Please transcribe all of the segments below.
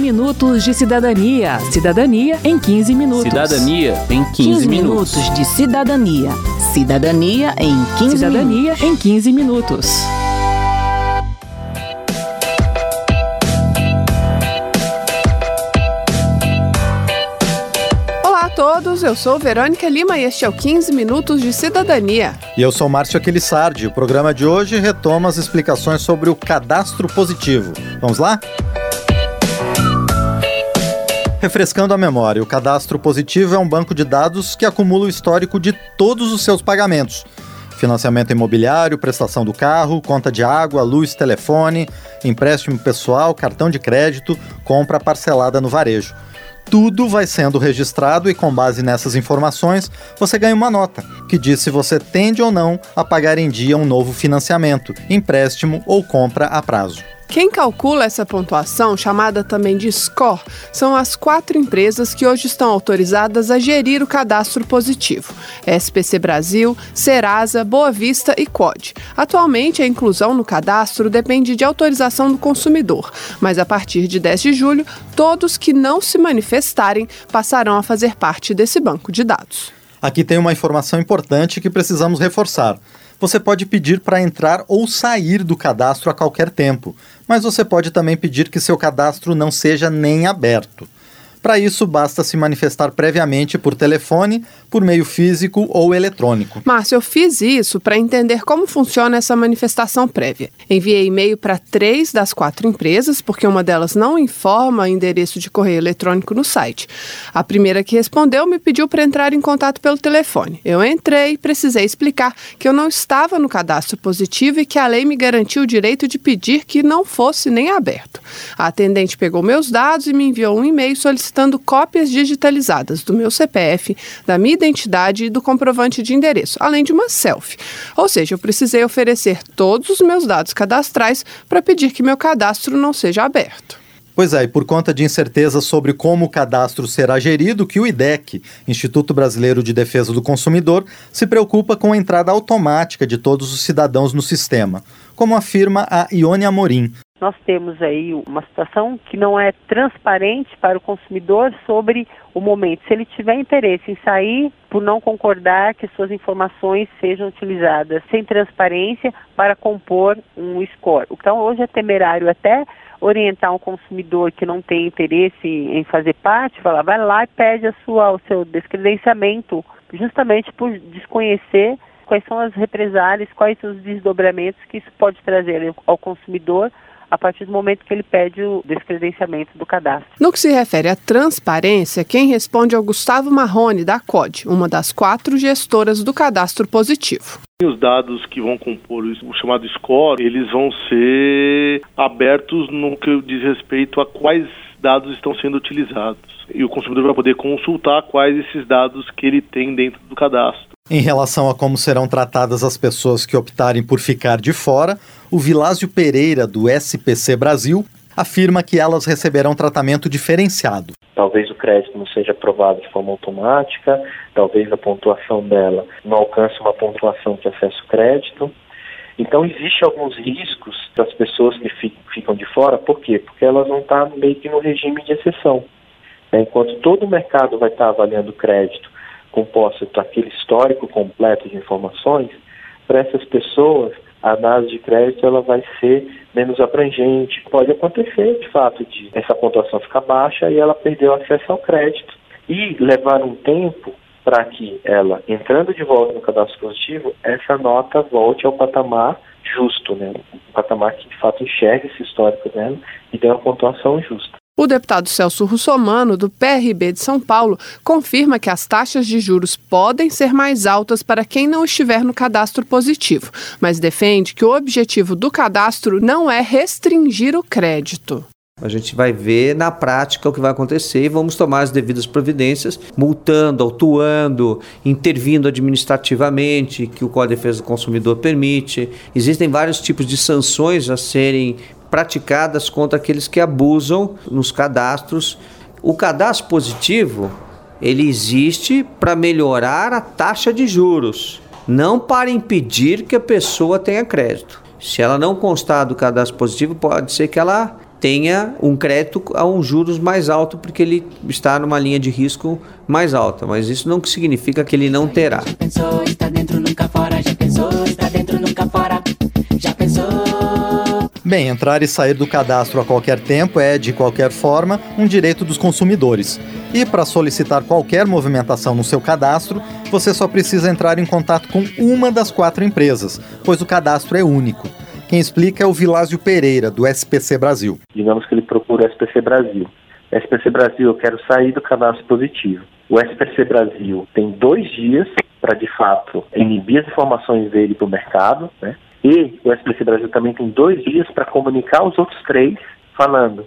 minutos de cidadania. Cidadania em 15 minutos. Cidadania em 15, 15 minutos. minutos de cidadania. Cidadania em 15 Cidadania minutos. em 15 minutos. todos, eu sou Verônica Lima e este é o 15 Minutos de Cidadania. E eu sou Márcio Aquilissardi. O programa de hoje retoma as explicações sobre o cadastro positivo. Vamos lá? Refrescando a memória, o cadastro positivo é um banco de dados que acumula o histórico de todos os seus pagamentos. Financiamento imobiliário, prestação do carro, conta de água, luz, telefone, empréstimo pessoal, cartão de crédito, compra parcelada no varejo tudo vai sendo registrado e, com base nessas informações, você ganha uma nota que diz se você tende ou não a pagar em dia um novo financiamento, empréstimo ou compra a prazo. Quem calcula essa pontuação, chamada também de score, são as quatro empresas que hoje estão autorizadas a gerir o cadastro positivo: SPC Brasil, Serasa, Boa Vista e COD. Atualmente, a inclusão no cadastro depende de autorização do consumidor, mas a partir de 10 de julho, todos que não se manifestarem passarão a fazer parte desse banco de dados. Aqui tem uma informação importante que precisamos reforçar. Você pode pedir para entrar ou sair do cadastro a qualquer tempo, mas você pode também pedir que seu cadastro não seja nem aberto. Para isso, basta se manifestar previamente por telefone, por meio físico ou eletrônico. Márcio, eu fiz isso para entender como funciona essa manifestação prévia. Enviei e-mail para três das quatro empresas, porque uma delas não informa endereço de correio eletrônico no site. A primeira que respondeu me pediu para entrar em contato pelo telefone. Eu entrei precisei explicar que eu não estava no cadastro positivo e que a lei me garantiu o direito de pedir que não fosse nem aberto. A atendente pegou meus dados e me enviou um e-mail solicitando solicitando cópias digitalizadas do meu CPF, da minha identidade e do comprovante de endereço, além de uma selfie. Ou seja, eu precisei oferecer todos os meus dados cadastrais para pedir que meu cadastro não seja aberto. Pois é, e por conta de incerteza sobre como o cadastro será gerido, que o IDEC, Instituto Brasileiro de Defesa do Consumidor, se preocupa com a entrada automática de todos os cidadãos no sistema, como afirma a Ione Amorim, nós temos aí uma situação que não é transparente para o consumidor sobre o momento. Se ele tiver interesse em sair por não concordar que suas informações sejam utilizadas sem transparência para compor um score. Então, hoje é temerário até orientar um consumidor que não tem interesse em fazer parte, falar, vai lá e pede a sua, o seu descredenciamento, justamente por desconhecer quais são as represálias, quais são os desdobramentos que isso pode trazer ao consumidor a partir do momento que ele pede o descredenciamento do cadastro. No que se refere à transparência, quem responde é o Gustavo Marrone, da COD, uma das quatro gestoras do cadastro positivo. Os dados que vão compor o chamado score, eles vão ser abertos no que diz respeito a quais dados estão sendo utilizados. E o consumidor vai poder consultar quais esses dados que ele tem dentro do cadastro. Em relação a como serão tratadas as pessoas que optarem por ficar de fora, o Vilásio Pereira, do SPC Brasil, afirma que elas receberão tratamento diferenciado. Talvez o crédito não seja aprovado de forma automática, talvez a pontuação dela não alcance uma pontuação de acesso crédito. Então, existe alguns riscos das pessoas que ficam de fora, por quê? Porque elas vão estar meio que no regime de exceção. Enquanto todo o mercado vai estar avaliando crédito composta aquele histórico completo de informações, para essas pessoas a análise de crédito ela vai ser menos abrangente. Pode acontecer, de fato, de essa pontuação ficar baixa e ela perdeu acesso ao crédito. E levar um tempo para que ela, entrando de volta no cadastro positivo, essa nota volte ao patamar justo, né? Um patamar que de fato enxergue esse histórico dela e dê uma pontuação justa. O deputado Celso Russomano, do PRB de São Paulo, confirma que as taxas de juros podem ser mais altas para quem não estiver no cadastro positivo, mas defende que o objetivo do cadastro não é restringir o crédito. A gente vai ver na prática o que vai acontecer e vamos tomar as devidas providências, multando, autuando, intervindo administrativamente, que o Código de Defesa do Consumidor permite. Existem vários tipos de sanções a serem praticadas contra aqueles que abusam nos cadastros. O cadastro positivo, ele existe para melhorar a taxa de juros, não para impedir que a pessoa tenha crédito. Se ela não constar do cadastro positivo, pode ser que ela tenha um crédito a um juros mais alto, porque ele está numa linha de risco mais alta. Mas isso não significa que ele não terá. Já pensou, está dentro, nunca fora, já pensou, está dentro, nunca fora, já pensou. Bem, entrar e sair do cadastro a qualquer tempo é, de qualquer forma, um direito dos consumidores. E para solicitar qualquer movimentação no seu cadastro, você só precisa entrar em contato com uma das quatro empresas, pois o cadastro é único. Quem explica é o Vilásio Pereira, do SPC Brasil. Digamos que ele procura o SPC Brasil. SPC Brasil, eu quero sair do cadastro positivo. O SPC Brasil tem dois dias para, de fato, inibir as informações dele para o mercado, né? E o SPC Brasil também tem dois dias para comunicar aos outros três, falando: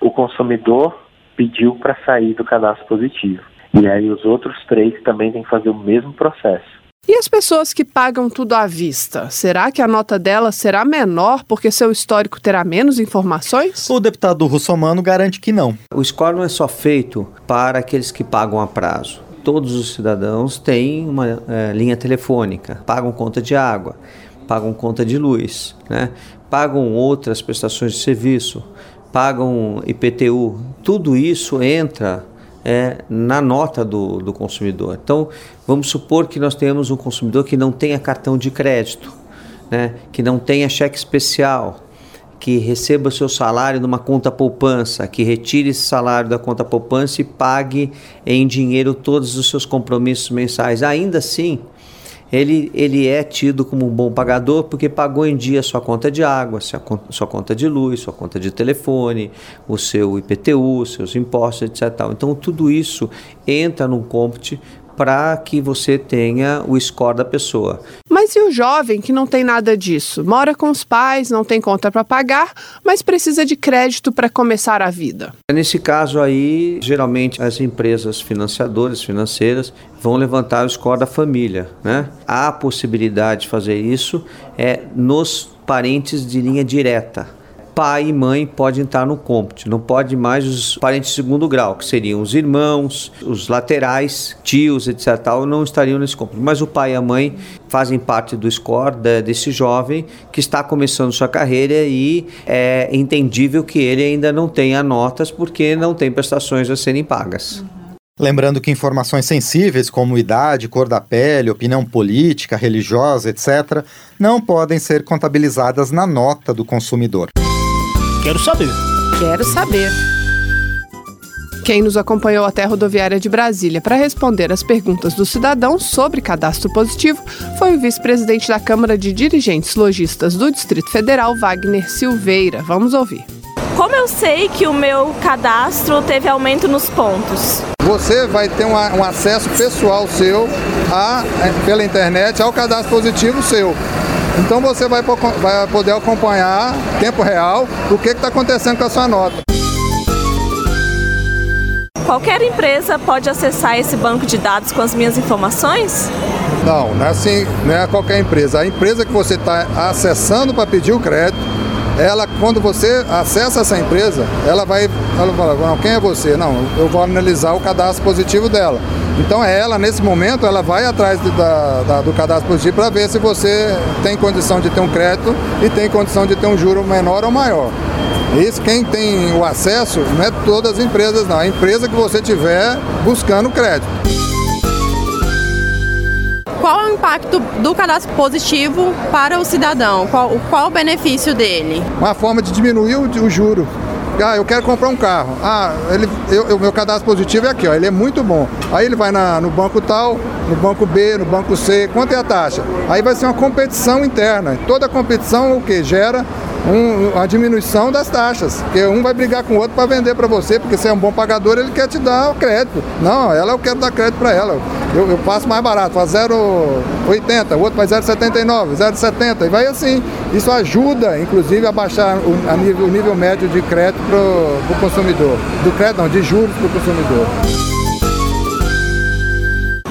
o consumidor pediu para sair do cadastro positivo. E aí os outros três também têm que fazer o mesmo processo. E as pessoas que pagam tudo à vista? Será que a nota delas será menor porque seu histórico terá menos informações? O deputado russomano garante que não. O score não é só feito para aqueles que pagam a prazo. Todos os cidadãos têm uma é, linha telefônica, pagam conta de água, pagam conta de luz, né? pagam outras prestações de serviço, pagam IPTU. Tudo isso entra é, na nota do, do consumidor. Então, vamos supor que nós tenhamos um consumidor que não tenha cartão de crédito, né, que não tenha cheque especial, que receba seu salário numa conta poupança, que retire esse salário da conta poupança e pague em dinheiro todos os seus compromissos mensais. Ainda assim, ele, ele é tido como um bom pagador porque pagou em dia sua conta de água, sua, sua conta de luz, sua conta de telefone, o seu IPTU, seus impostos, etc. Então, tudo isso entra num compute para que você tenha o score da pessoa. Mas e o jovem que não tem nada disso? Mora com os pais, não tem conta para pagar, mas precisa de crédito para começar a vida? Nesse caso aí, geralmente as empresas financiadoras, financeiras, vão levantar o score da família, né? Há a possibilidade de fazer isso é nos parentes de linha direta pai e mãe podem estar no cômputo, não pode mais os parentes de segundo grau, que seriam os irmãos, os laterais, tios, etc. Tal, não estariam nesse cômputo. Mas o pai e a mãe fazem parte do score desse jovem que está começando sua carreira e é entendível que ele ainda não tenha notas porque não tem prestações a serem pagas. Lembrando que informações sensíveis como idade, cor da pele, opinião política, religiosa, etc., não podem ser contabilizadas na nota do consumidor. Quero saber. Quero saber. Quem nos acompanhou até a rodoviária de Brasília para responder as perguntas do cidadão sobre cadastro positivo foi o vice-presidente da Câmara de Dirigentes Logistas do Distrito Federal, Wagner Silveira. Vamos ouvir. Como eu sei que o meu cadastro teve aumento nos pontos? Você vai ter um, um acesso pessoal seu a, é, pela internet ao cadastro positivo seu. Então você vai, vai poder acompanhar tempo real o que está acontecendo com a sua nota. Qualquer empresa pode acessar esse banco de dados com as minhas informações? Não, não é assim, não é qualquer empresa. A empresa que você está acessando para pedir o crédito, ela, quando você acessa essa empresa, ela vai, ela fala, não, quem é você? Não, eu vou analisar o cadastro positivo dela. Então ela, nesse momento, ela vai atrás de, da, da, do cadastro positivo para ver se você tem condição de ter um crédito e tem condição de ter um juro menor ou maior. Isso, quem tem o acesso, não é todas as empresas não, a empresa que você tiver buscando crédito. Qual é o impacto do cadastro positivo para o cidadão? Qual, qual o benefício dele? Uma forma de diminuir o, o juro ah, eu quero comprar um carro. Ah, ele, o meu cadastro positivo é aqui, ó, ele é muito bom. Aí ele vai na, no banco tal, no banco B, no banco C, quanto é a taxa? Aí vai ser uma competição interna. Toda competição o que gera um, a diminuição das taxas, porque um vai brigar com o outro para vender para você, porque você é um bom pagador, ele quer te dar o crédito. Não, ela eu quero dar crédito para ela. Eu, eu, passo mais barato, faz 0,80, o outro faz 0,79, 0,70 e vai assim. Isso ajuda, inclusive, a baixar o, a nível, o nível médio de crédito para o consumidor. Do crédito não, de juros para o consumidor.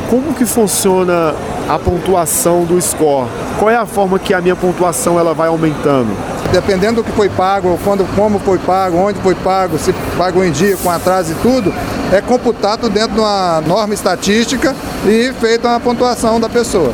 Como que funciona a pontuação do score? Qual é a forma que a minha pontuação ela vai aumentando? Dependendo do que foi pago, quando, como foi pago, onde foi pago, se pagou em dia, com atraso e tudo, é computado dentro de uma norma estatística e feita uma pontuação da pessoa.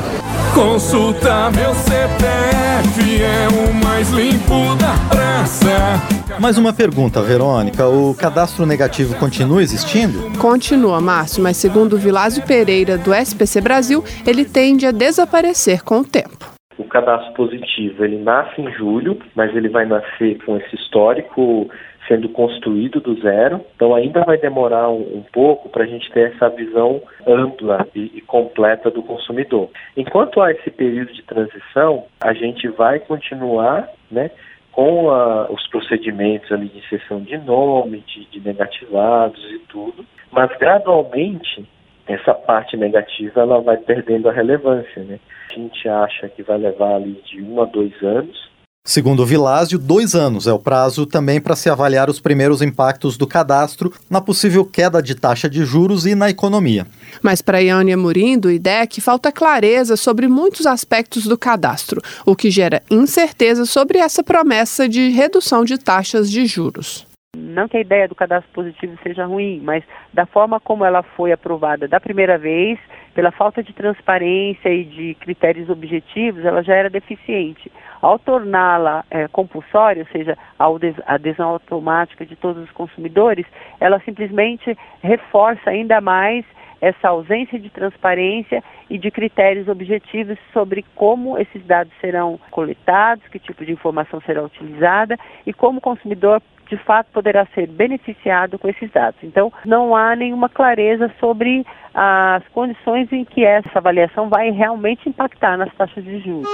Consulta meu CPF, é o mais limpo da praça. Mais uma pergunta, Verônica. O cadastro negativo continua existindo? Continua, Márcio, mas segundo o Vilásio Pereira, do SPC Brasil, ele tende a desaparecer com o tempo. O cadastro positivo, ele nasce em julho, mas ele vai nascer com esse histórico sendo construído do zero. Então ainda vai demorar um, um pouco para a gente ter essa visão ampla e, e, completa do consumidor. Enquanto há esse período de transição, a gente vai continuar, né? Com a, os procedimentos ali de inserção de nome, de, de negativados e tudo, mas gradualmente essa parte negativa ela vai perdendo a relevância, né? A gente acha que vai levar ali de um a dois anos Segundo o Vilásio, dois anos é o prazo também para se avaliar os primeiros impactos do cadastro na possível queda de taxa de juros e na economia. Mas para Iane Amorim, do IDEC, falta clareza sobre muitos aspectos do cadastro, o que gera incerteza sobre essa promessa de redução de taxas de juros. Não que a ideia do cadastro positivo seja ruim, mas da forma como ela foi aprovada da primeira vez, pela falta de transparência e de critérios objetivos, ela já era deficiente. Ao torná-la é, compulsória, ou seja, a adesão automática de todos os consumidores, ela simplesmente reforça ainda mais essa ausência de transparência e de critérios objetivos sobre como esses dados serão coletados, que tipo de informação será utilizada e como o consumidor de fato poderá ser beneficiado com esses dados. Então, não há nenhuma clareza sobre as condições em que essa avaliação vai realmente impactar nas taxas de juros.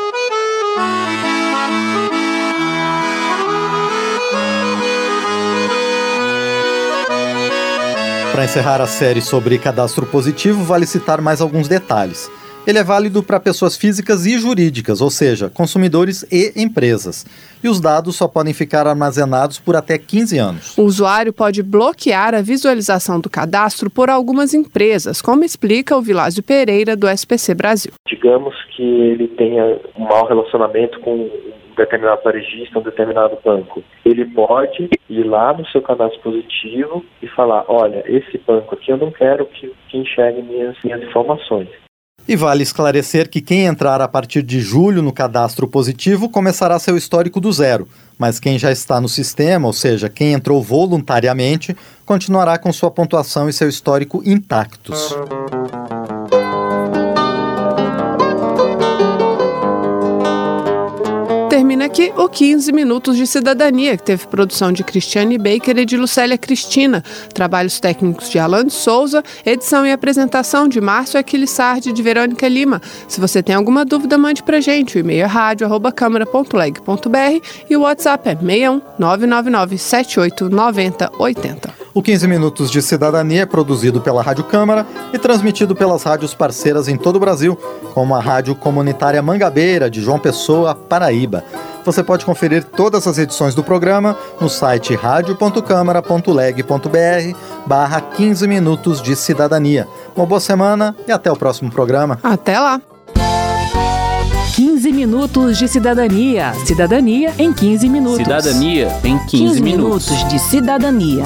Para encerrar a série sobre cadastro positivo, vale citar mais alguns detalhes. Ele é válido para pessoas físicas e jurídicas, ou seja, consumidores e empresas. E os dados só podem ficar armazenados por até 15 anos. O usuário pode bloquear a visualização do cadastro por algumas empresas, como explica o Vilásio Pereira, do SPC Brasil. Digamos que ele tenha um mau relacionamento com um determinado varejista, um determinado banco. Ele pode ir lá no seu cadastro positivo e falar: olha, esse banco aqui eu não quero que, que enxergue minhas, minhas informações. E vale esclarecer que quem entrar a partir de julho no cadastro positivo começará seu histórico do zero, mas quem já está no sistema, ou seja, quem entrou voluntariamente, continuará com sua pontuação e seu histórico intactos. Termina aqui o 15 Minutos de Cidadania, que teve produção de Cristiane Baker e de Lucélia Cristina, trabalhos técnicos de Alan de Souza, edição e apresentação de Márcio Aquilissardi e de Verônica Lima. Se você tem alguma dúvida, mande pra gente. O e-mail é rádio.câmara.leg.br e o WhatsApp é 61 999 78 90 80. O 15 Minutos de Cidadania é produzido pela Rádio Câmara e transmitido pelas rádios parceiras em todo o Brasil, como a Rádio Comunitária Mangabeira, de João Pessoa, Paraíba. Você pode conferir todas as edições do programa no site radio.câmara.leg.br barra 15 Minutos de Cidadania. Uma boa semana e até o próximo programa. Até lá! 15 minutos de cidadania. Cidadania em 15 minutos. Cidadania em 15, 15 minutos de cidadania.